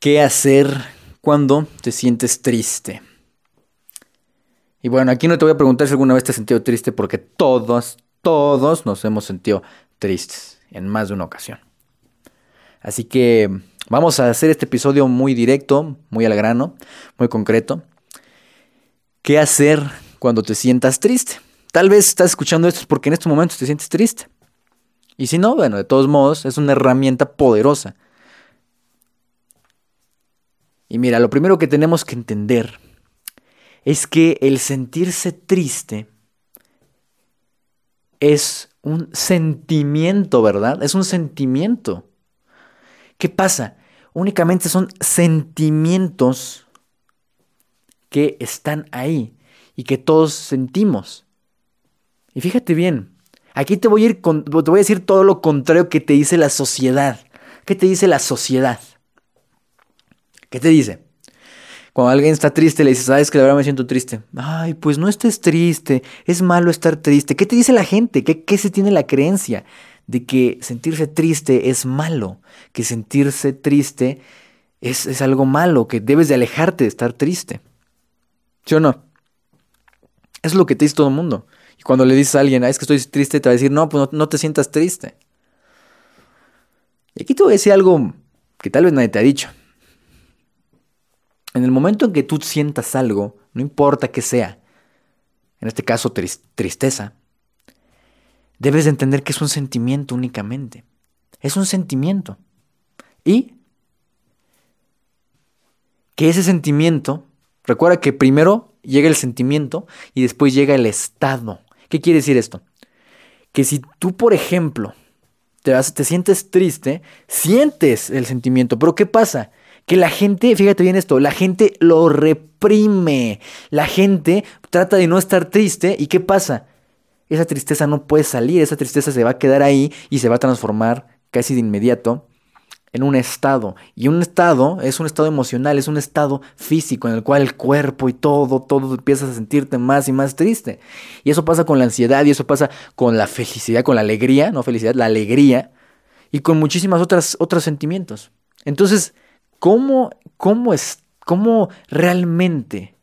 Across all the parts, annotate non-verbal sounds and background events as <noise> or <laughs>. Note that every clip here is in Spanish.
¿Qué hacer cuando te sientes triste? Y bueno, aquí no te voy a preguntar si alguna vez te has sentido triste porque todos, todos nos hemos sentido tristes en más de una ocasión. Así que vamos a hacer este episodio muy directo, muy al grano, muy concreto. ¿Qué hacer cuando te sientas triste? Tal vez estás escuchando esto porque en estos momentos te sientes triste. Y si no, bueno, de todos modos, es una herramienta poderosa y mira, lo primero que tenemos que entender es que el sentirse triste es un sentimiento, ¿verdad? Es un sentimiento. ¿Qué pasa? Únicamente son sentimientos que están ahí y que todos sentimos. Y fíjate bien, aquí te voy a ir con, te voy a decir todo lo contrario que te dice la sociedad. ¿Qué te dice la sociedad? ¿Qué te dice? Cuando alguien está triste, le dices, sabes que la verdad me siento triste. Ay, pues no estés triste, es malo estar triste. ¿Qué te dice la gente? ¿Qué, se tiene la creencia? De que sentirse triste es malo, que sentirse triste es, es algo malo, que debes de alejarte de estar triste. ¿Sí o no? Es lo que te dice todo el mundo. Y cuando le dices a alguien, es que estoy triste, te va a decir, no, pues no, no te sientas triste. Y aquí te voy a decir algo que tal vez nadie te ha dicho en el momento en que tú sientas algo, no importa qué sea, en este caso tristeza, debes de entender que es un sentimiento únicamente. Es un sentimiento. Y que ese sentimiento, recuerda que primero llega el sentimiento y después llega el estado. ¿Qué quiere decir esto? Que si tú, por ejemplo, te, te sientes triste, sientes el sentimiento, pero ¿qué pasa? Que la gente, fíjate bien esto, la gente lo reprime. La gente trata de no estar triste y ¿qué pasa? Esa tristeza no puede salir, esa tristeza se va a quedar ahí y se va a transformar casi de inmediato en un estado. Y un estado es un estado emocional, es un estado físico en el cual el cuerpo y todo, todo empiezas a sentirte más y más triste. Y eso pasa con la ansiedad y eso pasa con la felicidad, con la alegría, no felicidad, la alegría y con muchísimas otras otros sentimientos. Entonces, ¿Cómo, cómo, es, ¿Cómo realmente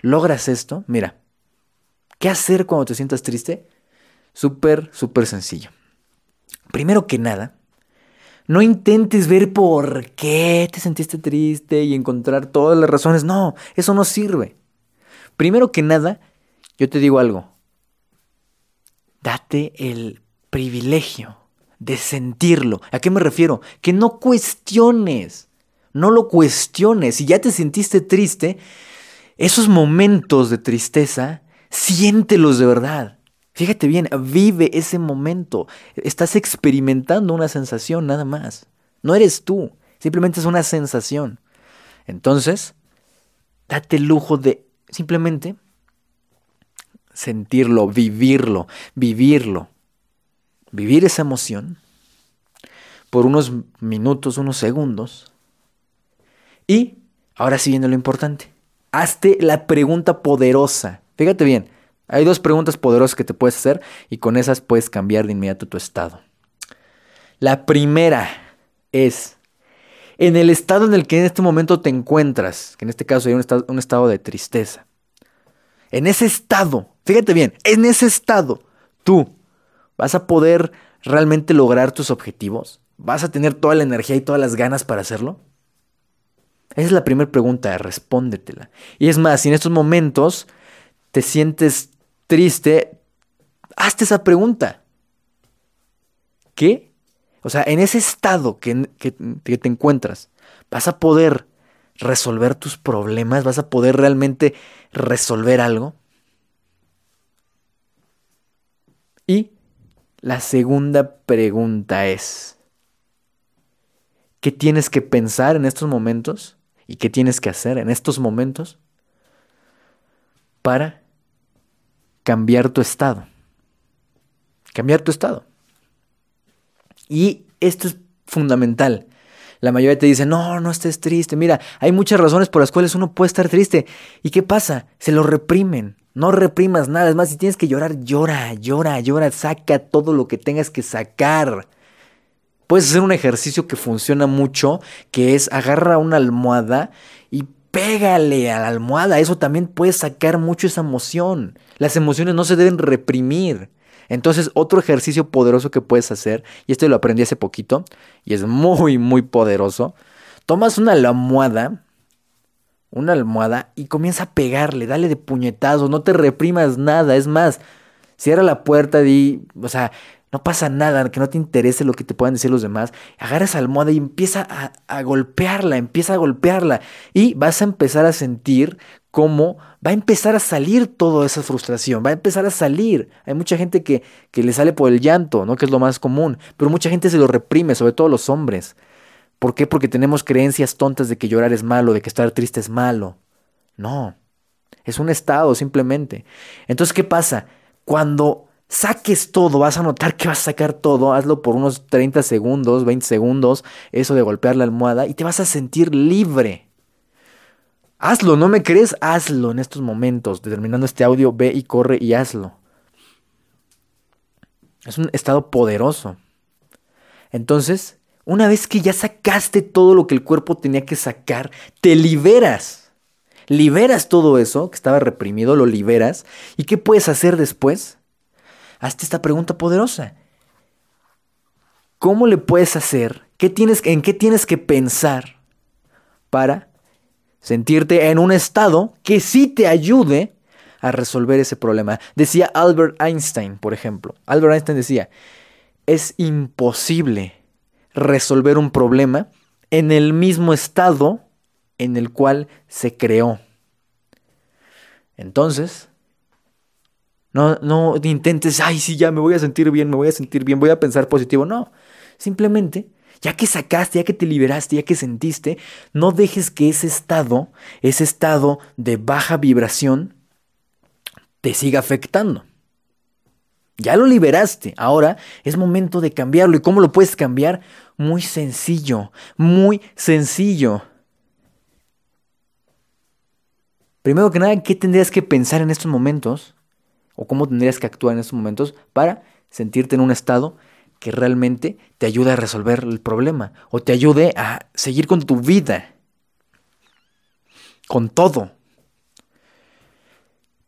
logras esto? Mira, ¿qué hacer cuando te sientas triste? Súper, súper sencillo. Primero que nada, no intentes ver por qué te sentiste triste y encontrar todas las razones. No, eso no sirve. Primero que nada, yo te digo algo. Date el privilegio de sentirlo. ¿A qué me refiero? Que no cuestiones. No lo cuestiones. Si ya te sentiste triste, esos momentos de tristeza, siéntelos de verdad. Fíjate bien, vive ese momento. Estás experimentando una sensación nada más. No eres tú, simplemente es una sensación. Entonces, date el lujo de simplemente sentirlo, vivirlo, vivirlo. Vivir esa emoción por unos minutos, unos segundos, y ahora sí viene lo importante. Hazte la pregunta poderosa. Fíjate bien, hay dos preguntas poderosas que te puedes hacer y con esas puedes cambiar de inmediato tu estado. La primera es, en el estado en el que en este momento te encuentras, que en este caso hay un estado, un estado de tristeza, en ese estado, fíjate bien, en ese estado, tú vas a poder realmente lograr tus objetivos, vas a tener toda la energía y todas las ganas para hacerlo. Esa es la primera pregunta, respóndetela. Y es más, si en estos momentos te sientes triste, hazte esa pregunta. ¿Qué? O sea, en ese estado que, que, te encuentras, ¿vas a poder resolver tus problemas? ¿Vas a poder realmente resolver algo? Y la segunda pregunta es, ¿qué tienes que pensar en estos momentos? ¿Y qué tienes que hacer en estos momentos para cambiar tu estado? Cambiar tu estado. Y esto es fundamental. La mayoría te dice, no, no estés triste. Mira, hay muchas razones por las cuales uno puede estar triste. ¿Y qué pasa? Se lo reprimen. No reprimas nada. Es más, si tienes que llorar, llora, llora, llora. Saca todo lo que tengas que sacar. Puedes hacer un ejercicio que funciona mucho, que es agarra una almohada y pégale a la almohada. Eso también puede sacar mucho esa emoción. Las emociones no se deben reprimir. Entonces, otro ejercicio poderoso que puedes hacer, y este lo aprendí hace poquito, y es muy, muy poderoso. Tomas una almohada, una almohada, y comienza a pegarle, dale de puñetazos, no te reprimas nada. Es más, cierra la puerta y, o sea, no pasa nada, que no te interese lo que te puedan decir los demás. Agarra esa almohada y empieza a, golpearla, empieza a golpearla. Y vas a empezar a sentir cómo va a empezar a salir toda esa frustración, va a empezar a salir. Hay mucha gente que, que le sale por el llanto, ¿no? Que es lo más común. Pero mucha gente se lo reprime, sobre todo los hombres. ¿Por qué? Porque tenemos creencias tontas de que llorar es malo, de que estar triste es malo. No. Es un estado, simplemente. Entonces, ¿qué pasa? Cuando saques todo, vas a notar que vas a sacar todo, hazlo por unos 30 segundos, 20 segundos, eso de golpear la almohada, y te vas a sentir libre. Hazlo, ¿no me crees? Hazlo en estos momentos. Determinando este audio, ve y corre y hazlo. Es un estado poderoso. Entonces, una vez que ya sacaste todo lo que el cuerpo tenía que sacar, te liberas. Liberas todo eso que estaba reprimido, lo liberas. ¿Y qué puedes hacer después? Hazte esta pregunta poderosa. ¿Cómo le puedes hacer? ¿Qué tienes, ¿En qué tienes que pensar para sentirte en un estado que sí te ayude a resolver ese problema? Decía Albert Einstein, por ejemplo. Albert Einstein decía, es imposible resolver un problema en el mismo estado en el cual se creó. Entonces, no, no intentes, ay, sí, ya me voy a sentir bien, me voy a sentir bien, voy a pensar positivo. No, simplemente, ya que sacaste, ya que te liberaste, ya que sentiste, no dejes que ese estado, ese estado de baja vibración, te siga afectando. Ya lo liberaste, ahora es momento de cambiarlo. ¿Y cómo lo puedes cambiar? Muy sencillo, muy sencillo. Primero que nada, ¿qué tendrías que pensar en estos momentos? O cómo tendrías que actuar en estos momentos para sentirte en un estado que realmente te ayude a resolver el problema o te ayude a seguir con tu vida, con todo.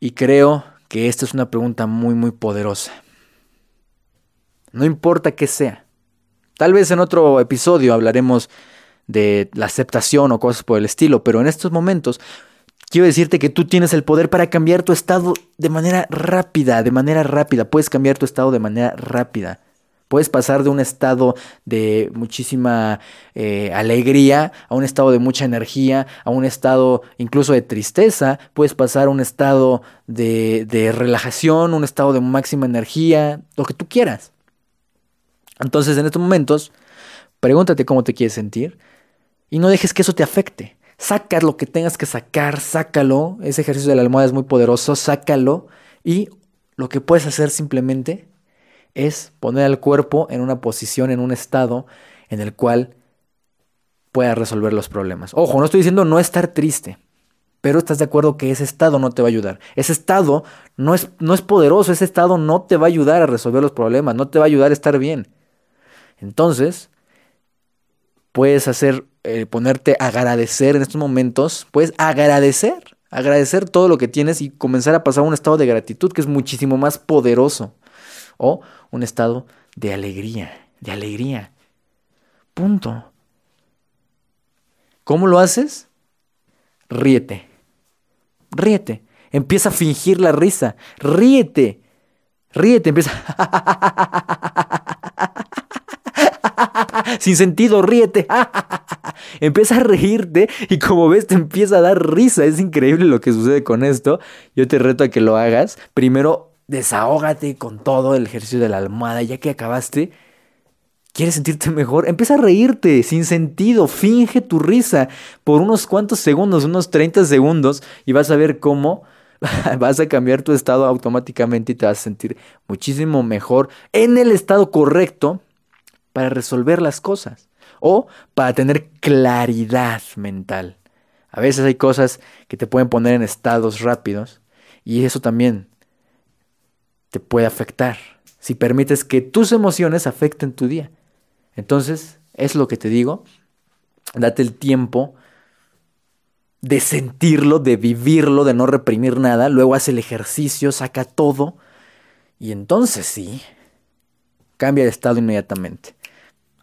Y creo que esta es una pregunta muy, muy poderosa. No importa qué sea. Tal vez en otro episodio hablaremos de la aceptación o cosas por el estilo, pero en estos momentos Quiero decirte que tú tienes el poder para cambiar tu estado de manera rápida, de manera rápida. Puedes cambiar tu estado de manera rápida. Puedes pasar de un estado de muchísima eh, alegría a un estado de mucha energía, a un estado incluso de tristeza. Puedes pasar a un estado de, de relajación, un estado de máxima energía, lo que tú quieras. Entonces en estos momentos, pregúntate cómo te quieres sentir y no dejes que eso te afecte. Saca lo que tengas que sacar, sácalo. Ese ejercicio de la almohada es muy poderoso, sácalo. Y lo que puedes hacer simplemente es poner al cuerpo en una posición, en un estado en el cual pueda resolver los problemas. Ojo, no estoy diciendo no estar triste, pero estás de acuerdo que ese estado no te va a ayudar. Ese estado no es, no es poderoso, ese estado no te va a ayudar a resolver los problemas, no te va a ayudar a estar bien. Entonces, puedes hacer eh, ponerte a agradecer en estos momentos, puedes agradecer, agradecer todo lo que tienes y comenzar a pasar a un estado de gratitud que es muchísimo más poderoso. O un estado de alegría, de alegría. Punto. ¿Cómo lo haces? Ríete. Ríete. Empieza a fingir la risa. Ríete. Ríete. Empieza. <laughs> Sin sentido, ríete. <laughs> empieza a reírte y como ves te empieza a dar risa. Es increíble lo que sucede con esto. Yo te reto a que lo hagas. Primero, desahógate con todo el ejercicio de la almohada. Ya que acabaste, ¿Quieres sentirte mejor? Empieza a reírte sin sentido, finge tu risa por unos cuantos segundos, unos 30 segundos y vas a ver cómo <laughs> vas a cambiar tu estado automáticamente y te vas a sentir muchísimo mejor en el estado correcto para resolver las cosas o para tener claridad mental. A veces hay cosas que te pueden poner en estados rápidos y eso también te puede afectar si permites que tus emociones afecten tu día. Entonces, es lo que te digo. Date el tiempo de sentirlo, de vivirlo, de no reprimir nada. Luego haz el ejercicio, saca todo. Y entonces sí, cambia de estado inmediatamente.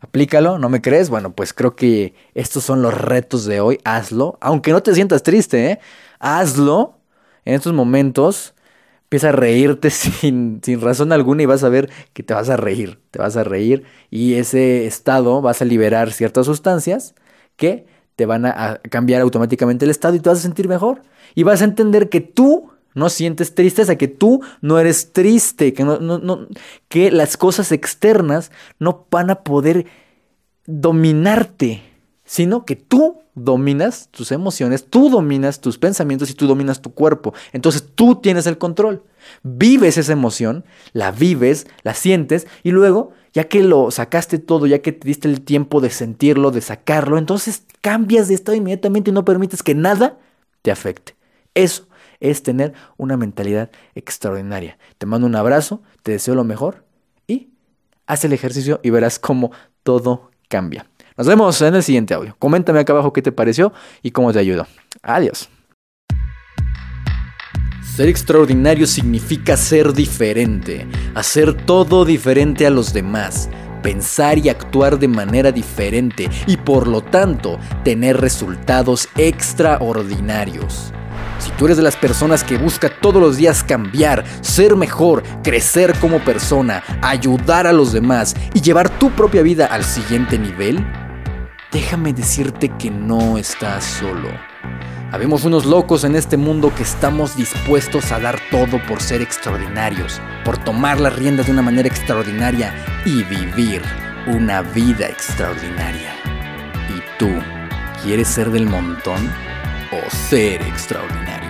Aplícalo, ¿no me crees? Bueno, pues creo que estos son los retos de hoy. Hazlo, aunque no te sientas triste, ¿eh? Hazlo en estos momentos. Empieza a reírte <laughs> sin, sin razón alguna y vas a ver que te vas a reír, te vas a reír y ese estado vas a liberar ciertas sustancias que te van a, cambiar automáticamente el estado y te vas a sentir mejor. Y vas a entender que tú no sientes tristeza, que tú no eres triste, que, no, que las cosas externas no van a poder dominarte, sino que tú dominas tus emociones, tú dominas tus pensamientos y tú dominas tu cuerpo. Entonces tú tienes el control. Vives esa emoción, la vives, la sientes y luego, ya que lo sacaste todo, ya que te diste el tiempo de sentirlo, de sacarlo, entonces cambias de estado inmediatamente y no permites que nada te afecte. Eso es tener una mentalidad extraordinaria. Te mando un abrazo, te deseo lo mejor y haz el ejercicio y verás cómo todo cambia. Nos vemos en el siguiente audio. Coméntame acá abajo qué te pareció y cómo te ayudó. Adiós. Ser extraordinario significa ser diferente, hacer todo diferente a los demás, pensar y actuar de manera diferente y por lo tanto tener resultados extraordinarios. Si tú eres de las personas que busca todos los días cambiar, ser mejor, crecer como persona, ayudar a los demás y llevar tu propia vida al siguiente nivel, déjame decirte que no estás solo. Habemos unos locos en este mundo que estamos dispuestos a dar todo por ser extraordinarios, por tomar las riendas de una manera extraordinaria y vivir una vida extraordinaria. ¿Y tú quieres ser del montón? O ser extraordinario.